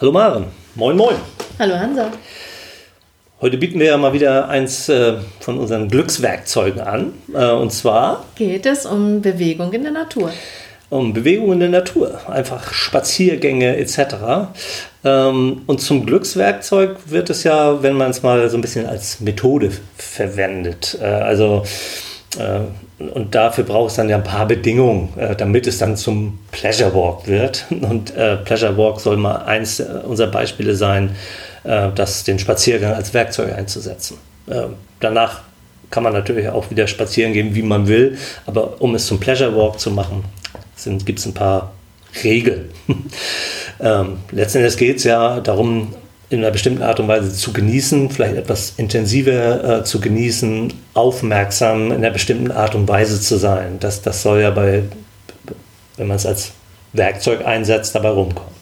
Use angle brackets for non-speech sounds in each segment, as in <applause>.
Hallo Maren, moin moin. Hallo Hansa. Heute bieten wir ja mal wieder eins äh, von unseren Glückswerkzeugen an. Äh, und zwar geht es um Bewegung in der Natur. Um Bewegung in der Natur, einfach Spaziergänge etc. Ähm, und zum Glückswerkzeug wird es ja, wenn man es mal so ein bisschen als Methode verwendet. Äh, also und dafür braucht es dann ja ein paar Bedingungen, äh, damit es dann zum Pleasure Walk wird. <laughs> Und äh, Pleasure Walk soll mal eins unserer Beispiele sein, das den Spaziergang als Werkzeug einzusetzen. Danach kann man natürlich auch wieder spazieren gehen, wie man will, aber um es zum Pleasure Walk zu machen, gibt es ein paar Regeln. <laughs> ähm, letztendlich geht es ja darum, in einer bestimmten Art und Weise zu genießen, vielleicht etwas intensiver äh, zu genießen, aufmerksam in einer bestimmten Art und Weise zu sein. Das, das soll ja bei, wenn man es als Werkzeug einsetzt, dabei rumkommen.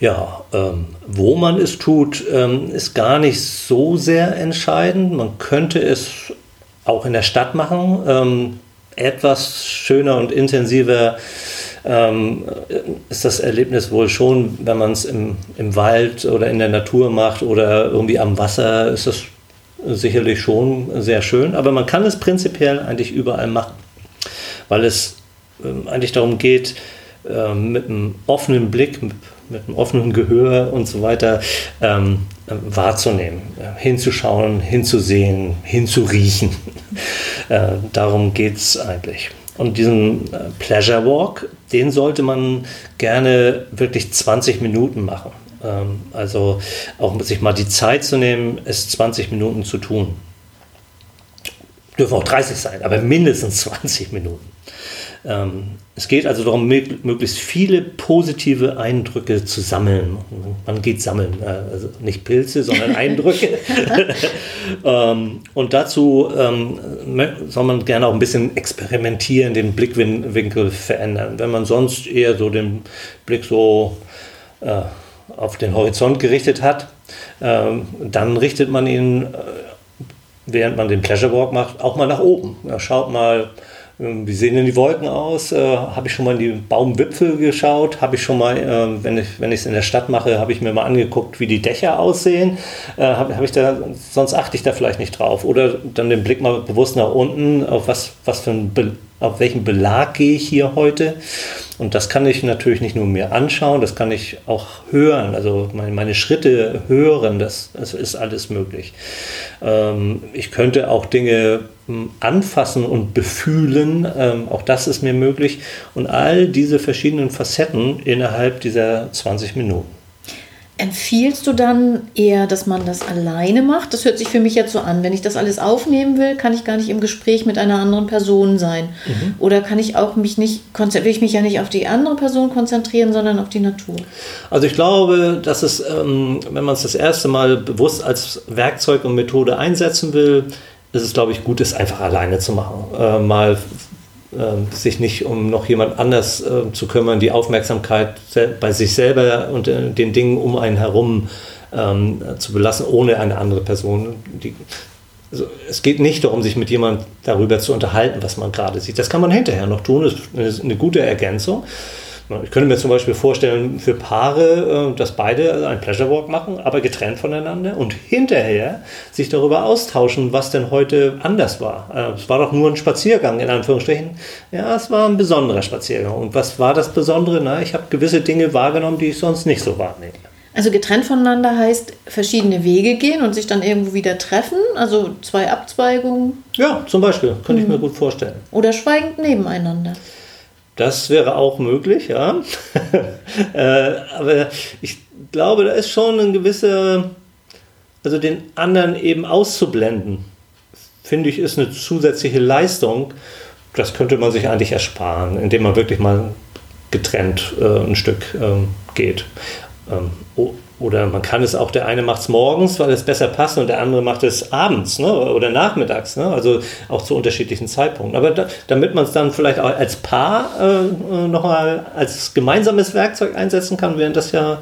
Ja, ähm, wo man es tut, ähm, ist gar nicht so sehr entscheidend. Man könnte es auch in der Stadt machen, ähm, etwas schöner und intensiver ähm, ist das Erlebnis wohl schon, wenn man es im, im Wald oder in der Natur macht oder irgendwie am Wasser, ist das sicherlich schon sehr schön. Aber man kann es prinzipiell eigentlich überall machen, weil es ähm, eigentlich darum geht, äh, mit einem offenen Blick, mit, einem offenen Gehör und so weiter ähm, wahrzunehmen, hinzuschauen, hinzusehen, hinzuriechen. Äh, darum geht es eigentlich. Und diesen äh, Pleasure Walk, den sollte man gerne wirklich 20 Minuten machen. Ähm, also auch sich mal die Zeit zu nehmen, es 20 Minuten zu tun. Dürfen auch 30 sein, aber mindestens 20 Minuten. Ähm, es geht also darum, möglichst viele positive Eindrücke zu sammeln. Man geht sammeln, äh, also nicht Pilze, sondern <laughs> Eindrücke. <laughs> Ähm, und dazu ähm, soll man gerne auch ein bisschen experimentieren, den Blickwinkel verändern. Wenn man sonst eher so den Blick so äh, auf den Horizont gerichtet hat, dann richtet man ihn, äh, während man den Pleasure Walk macht, auch mal nach oben. schaut mal, wie sehen denn die Wolken aus? Äh, habe ich schon mal in die Baumwipfel geschaut? Habe ich schon mal, äh, wenn ich es in der Stadt mache, habe ich mir mal angeguckt, wie die Dächer aussehen? Äh, habe hab ich da, sonst achte ich da vielleicht nicht drauf. Oder dann den Blick mal bewusst nach unten, auf was, was für ein auf welchen Belag gehe ich hier heute. Und das kann ich natürlich nicht nur mir anschauen, das kann ich auch hören, also meine, meine Schritte hören, das, das ist alles möglich. Ähm, ich könnte auch Dinge hm, anfassen und befühlen, ähm, auch das ist mir möglich. Und all diese verschiedenen Facetten innerhalb dieser 20 Minuten. Empfiehlst du dann eher, dass man das alleine macht? Das hört sich für mich jetzt so an. Wenn ich das alles aufnehmen will, kann ich gar nicht im Gespräch mit einer anderen Person sein. Mhm. Oder kann ich auch mich nicht, will ich mich ja nicht auf die andere Person konzentrieren, sondern auf die Natur? Also ich glaube, dass es, ähm, wenn man es das erste Mal bewusst als Werkzeug und Methode einsetzen will, ist es, glaube ich, gut, es einfach alleine zu machen. Äh, mal sich nicht um noch jemand anders äh, zu kümmern, die Aufmerksamkeit bei sich selber und äh, den Dingen um einen herum ähm, zu belassen, ohne eine andere Person. Die, also es geht nicht darum, sich mit jemandem darüber zu unterhalten, was man gerade sieht. Das kann man hinterher noch tun, das ist eine gute Ergänzung. Ich könnte mir zum Beispiel vorstellen, für Paare, äh, dass beide einen Pleasure Walk machen, aber getrennt voneinander und hinterher sich darüber austauschen, was denn heute anders war. Äh, es war doch nur ein Spaziergang, in Anführungsstrichen. Ja, es war ein besonderer Spaziergang. Und was war das Besondere? Na, ich habe gewisse Dinge wahrgenommen, die ich sonst nicht so wahrnehme. Also getrennt voneinander heißt verschiedene Wege gehen und sich dann irgendwo wieder treffen, also zwei Abzweigungen. Ja, zum Beispiel, könnte ich mir gut vorstellen. Oder schweigend nebeneinander. Das wäre auch möglich, ja. <laughs> äh, aber ich glaube, da ist schon ein gewisser, also den anderen eben auszublenden, finde ich, ist eine zusätzliche Leistung. Das könnte man sich eigentlich ersparen, indem man wirklich mal getrennt äh, ein Stück ähm, geht. Ähm, oder man kann es auch, der eine macht es morgens, weil es besser passt und der andere macht es abends ne? oder nachmittags, ne? also auch zu unterschiedlichen Zeitpunkten. Aber da, damit man es dann vielleicht auch als Paar äh, nochmal als gemeinsames Werkzeug einsetzen kann, wären das ja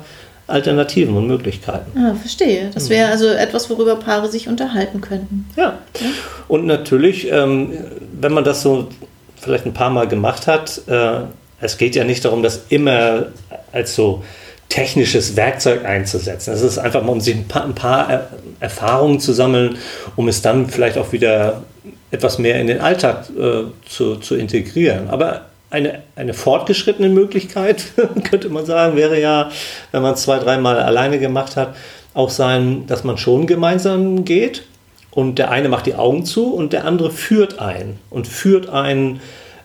Alternativen und Möglichkeiten. Ah, verstehe. Das wäre also etwas, worüber Paare sich unterhalten könnten. Ja. ja. Und natürlich, ähm, wenn man das so vielleicht ein paar Mal gemacht hat, äh, es geht ja nicht darum, das immer als so technisches Werkzeug einzusetzen. Das ist einfach mal, um sich ein paar, ein paar Erfahrungen zu sammeln, um es dann vielleicht auch wieder etwas mehr in den Alltag äh, zu, zu integrieren. Aber eine, eine fortgeschrittene Möglichkeit, <laughs> könnte man sagen, wäre ja, wenn man es zwei, dreimal alleine gemacht hat, auch sein, dass man schon gemeinsam geht und der eine macht die Augen zu und der andere führt ein und führt einen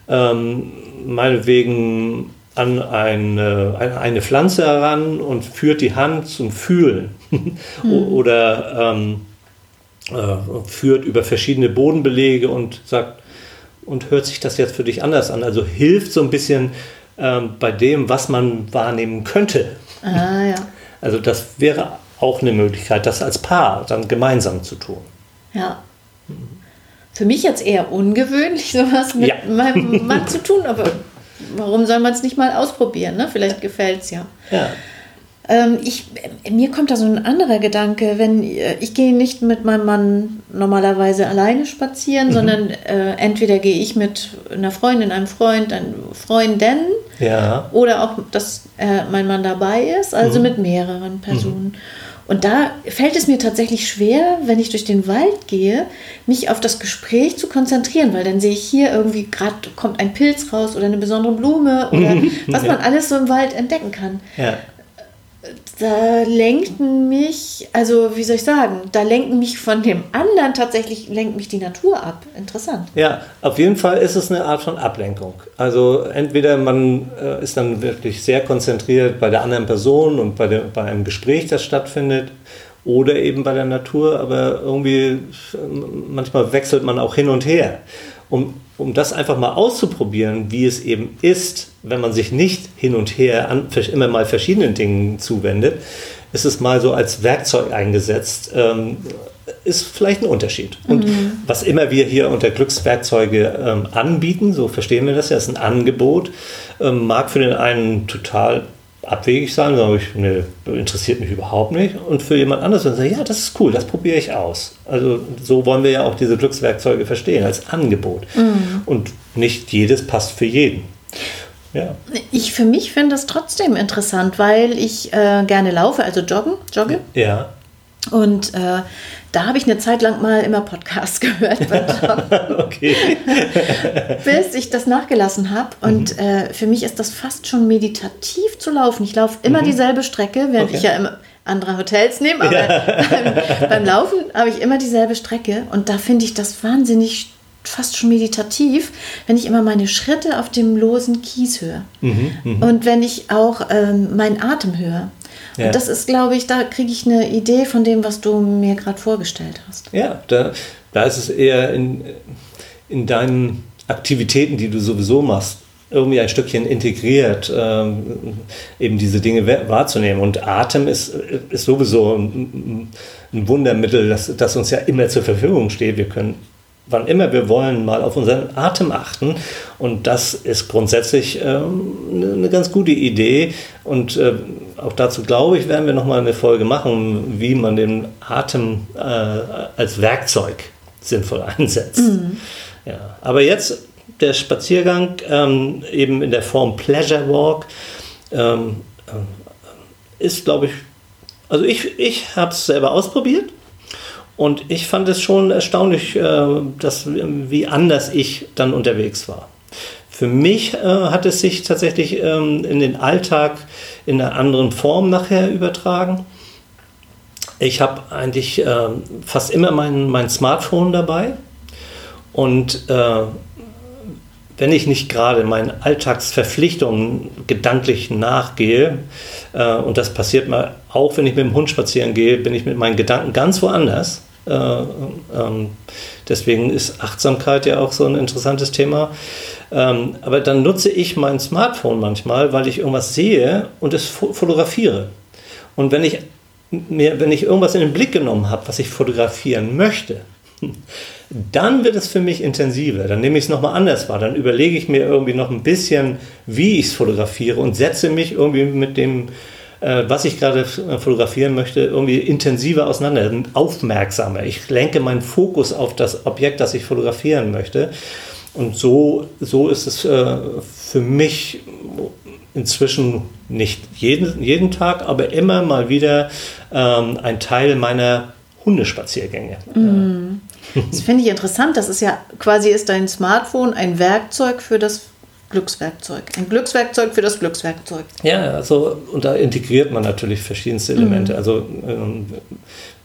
ähm, meinetwegen an eine, eine Pflanze heran und führt die Hand zum Fühlen <laughs> hm. oder ähm, äh, führt über verschiedene Bodenbelege und sagt, und hört sich das jetzt für dich anders an? Also hilft so ein bisschen ähm, bei dem, was man wahrnehmen könnte. Ah, ja. <laughs> Also das wäre auch eine Möglichkeit, das als Paar dann gemeinsam zu tun. Ja. Für mich jetzt eher ungewöhnlich, <laughs> sowas mit ja. meinem Mann zu tun, aber warum soll man es nicht mal ausprobieren? Ne? Vielleicht gefällt es ja. Ja. Ähm, ich, mir kommt da so ein anderer Gedanke, wenn äh, ich gehe nicht mit meinem Mann normalerweise alleine spazieren, mhm. sondern äh, entweder gehe ich mit einer Freundin, einem Freund, einer Freundin ja. oder auch, dass äh, mein Mann dabei ist, also mhm. mit mehreren Personen. Mhm. Und da fällt es mir tatsächlich schwer, wenn ich durch den Wald gehe, mich auf das Gespräch zu konzentrieren, weil dann sehe ich hier irgendwie gerade kommt ein Pilz raus oder eine besondere Blume oder <laughs> was man alles so im Wald entdecken kann. Ja da lenkten mich, also wie soll ich sagen, da lenken mich von dem anderen tatsächlich, lenkt mich die Natur ab. Interessant. Ja, auf jeden Fall ist es eine Art von Ablenkung. Also entweder man äh, ist dann wirklich sehr konzentriert bei der anderen Person und bei, der, bei einem Gespräch, das stattfindet, oder eben bei der Natur, aber irgendwie äh, manchmal wechselt man auch hin und her. Um, um das einfach mal auszuprobieren, wie es eben ist, wenn man sich nicht hin und her an, immer mal verschiedenen Dingen zuwendet, ist es mal so als Werkzeug eingesetzt, ähm, ist vielleicht ein Unterschied. Und mhm. was immer wir hier unter Glückswerkzeuge ähm, anbieten, so verstehen wir das ja, ist ein Angebot, ähm, mag für den einen total abwegig sein, sage ich, nee, interessiert mich überhaupt nicht. Und für jemand anderes dann sagen, ja, das ist cool, das probiere ich aus. Also so wollen wir ja auch diese Glückswerkzeuge verstehen, als Angebot. Mhm. Und nicht jedes passt für jeden. Ja. Ich für mich finde das trotzdem interessant, weil ich äh, gerne laufe, also joggen, jogge. Ja. Und äh, da habe ich eine Zeit lang mal immer Podcasts <laughs> gehört. <laughs> okay. <laughs> Bis ich das nachgelassen habe. Und mhm. äh, für mich ist das fast schon meditativ zu laufen. Ich laufe immer mhm. dieselbe Strecke, während okay. ich ja immer andere Hotels nehme. Aber ja. beim, beim Laufen habe ich immer dieselbe Strecke. Und da finde ich das wahnsinnig fast schon meditativ, wenn ich immer meine Schritte auf dem losen Kies höre. Mhm, mh. Und wenn ich auch ähm, meinen Atem höre. Ja. Und das ist, glaube ich, da kriege ich eine Idee von dem, was du mir gerade vorgestellt hast. Ja, da, da ist es eher in, in deinen Aktivitäten, die du sowieso machst, irgendwie ein Stückchen integriert, ähm, eben diese Dinge wahrzunehmen. Und Atem ist, ist sowieso ein, ein Wundermittel, das, das uns ja immer zur Verfügung steht. Wir können wann immer wir wollen, mal auf unseren Atem achten. Und das ist grundsätzlich ähm, eine ganz gute Idee. Und äh, auch dazu glaube ich, werden wir nochmal eine Folge machen, wie man den Atem äh, als Werkzeug sinnvoll <laughs> einsetzt. Mhm. Ja. Aber jetzt der Spaziergang ähm, eben in der Form Pleasure Walk ähm, äh, ist, glaube ich, also ich, ich habe es selber ausprobiert und ich fand es schon erstaunlich, äh, dass, wie anders ich dann unterwegs war. Für mich äh, hat es sich tatsächlich ähm, in den Alltag in einer anderen Form nachher übertragen. Ich habe eigentlich äh, fast immer mein, mein Smartphone dabei und wenn ich nicht gerade meinen Alltagsverpflichtungen gedanklich nachgehe, äh, und das passiert mal auch, wenn ich mit dem Hund spazieren gehe, bin ich mit meinen Gedanken ganz woanders. Äh, ähm, deswegen ist Achtsamkeit ja auch so ein interessantes Thema. Ähm, aber dann nutze ich mein Smartphone manchmal, weil ich irgendwas sehe und es fotografiere. Und wenn ich, mir, wenn ich irgendwas in den Blick genommen habe, was ich fotografieren möchte, <laughs> dann wird es für mich intensiver. Dann nehme ich es nochmal anders wahr. Dann überlege ich mir irgendwie noch ein bisschen, wie ich es fotografiere und setze mich irgendwie mit dem äh, was ich gerade äh, fotografieren möchte, irgendwie intensiver auseinander, aufmerksamer. Ich lenke meinen Fokus auf das Objekt, das ich fotografieren möchte. Und so, so ist es äh, für mich inzwischen nicht jeden, jeden Tag, aber immer mal wieder ähm, ein Teil meiner Hundespaziergänge. Mhm. Das finde ich interessant. Das ist ja quasi ist dein Smartphone ein Werkzeug für das Glückswerkzeug. Ein Glückswerkzeug für das Glückswerkzeug. Ja, also und da integriert man natürlich verschiedenste Elemente. Mhm. Also ähm,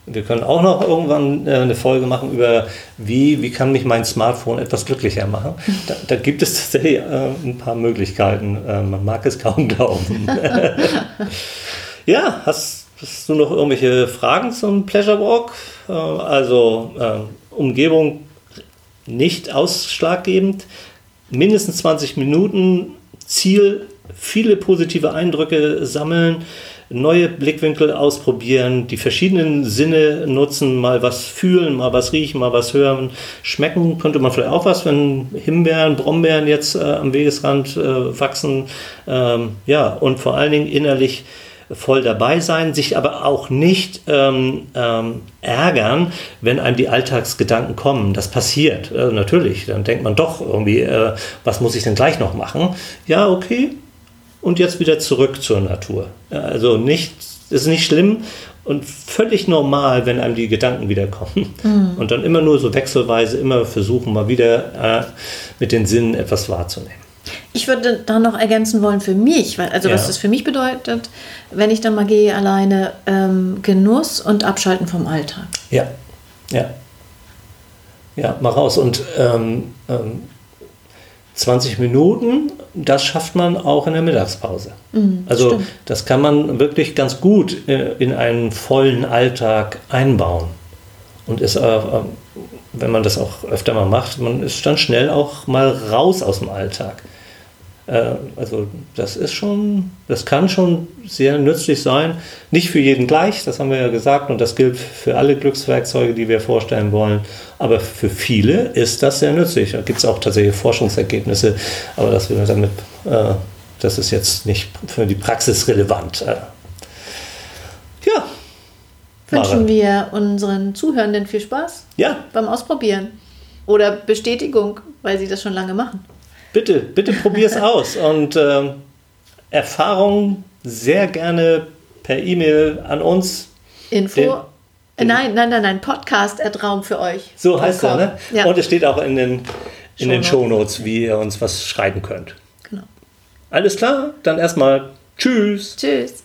wir können auch noch irgendwann äh, eine Folge machen über, wie, wie kann mich mein Smartphone etwas glücklicher machen. <laughs> Da, da gibt es tatsächlich äh, ein paar Möglichkeiten. Äh, man mag es kaum <laughs> glauben. <laughs> ja, hast, hast, du noch irgendwelche Fragen zum Pleasure Walk? Äh, also äh, Umgebung nicht ausschlaggebend. Mindestens 20 Minuten. Ziel, viele positive Eindrücke sammeln neue Blickwinkel ausprobieren, die verschiedenen Sinne nutzen, mal was fühlen, mal was riechen, mal was hören. Schmecken könnte man vielleicht auch was, wenn Himbeeren, Brombeeren jetzt äh, am Wegesrand äh, wachsen. Ähm, ja, und vor allen Dingen innerlich voll dabei sein, sich aber auch nicht ähm, ähm, ärgern, wenn einem die Alltagsgedanken kommen. Das passiert äh, natürlich. Dann denkt man doch irgendwie, äh, was muss ich denn gleich noch machen? Ja, okay, und jetzt wieder zurück zur Natur. Also nicht, ist nicht schlimm und völlig normal, wenn einem die Gedanken wieder kommen. Mhm. Und dann immer nur so wechselweise immer versuchen, mal wieder äh, mit den Sinnen etwas wahrzunehmen. Ich würde da noch ergänzen wollen für mich, weil, also ja. was das für mich bedeutet, wenn ich dann mal gehe alleine, ähm, Genuss und Abschalten vom Alltag. Ja, ja. Ja, mal raus. Und ähm, ähm, 20 Minuten, das schafft man auch in der Mittagspause. Mhm, also stimmt. das kann man wirklich ganz gut äh, in einen vollen Alltag einbauen. Und ist, äh, wenn man das auch öfter mal macht, man ist dann schnell auch mal raus aus dem Alltag. Äh, also das ist schon, das kann schon sehr nützlich sein. Nicht für jeden gleich, das haben wir ja gesagt, und das gilt für alle Glückswerkzeuge, die wir vorstellen wollen. Aber für viele ist das sehr nützlich. Da gibt es auch tatsächlich Forschungsergebnisse, aber das wir damit, äh, das ist jetzt nicht für die Praxis relevant. Äh, ja. Wünschen wir unseren Zuhörenden viel Spaß ja. beim Ausprobieren oder Bestätigung, weil sie das schon lange machen bitte, bitte probier es <laughs> aus. Und äh, Erfahrungen sehr gerne per E-Mail an uns. Info. Den, den nein, nein, nein, nein, Podcast Raum für euch. So heißt er, ne? Ja. Und es steht auch in den, in den Shownotes, wie ihr uns was schreiben könnt. Genau. Alles klar? Dann erstmal Tschüss. Tschüss.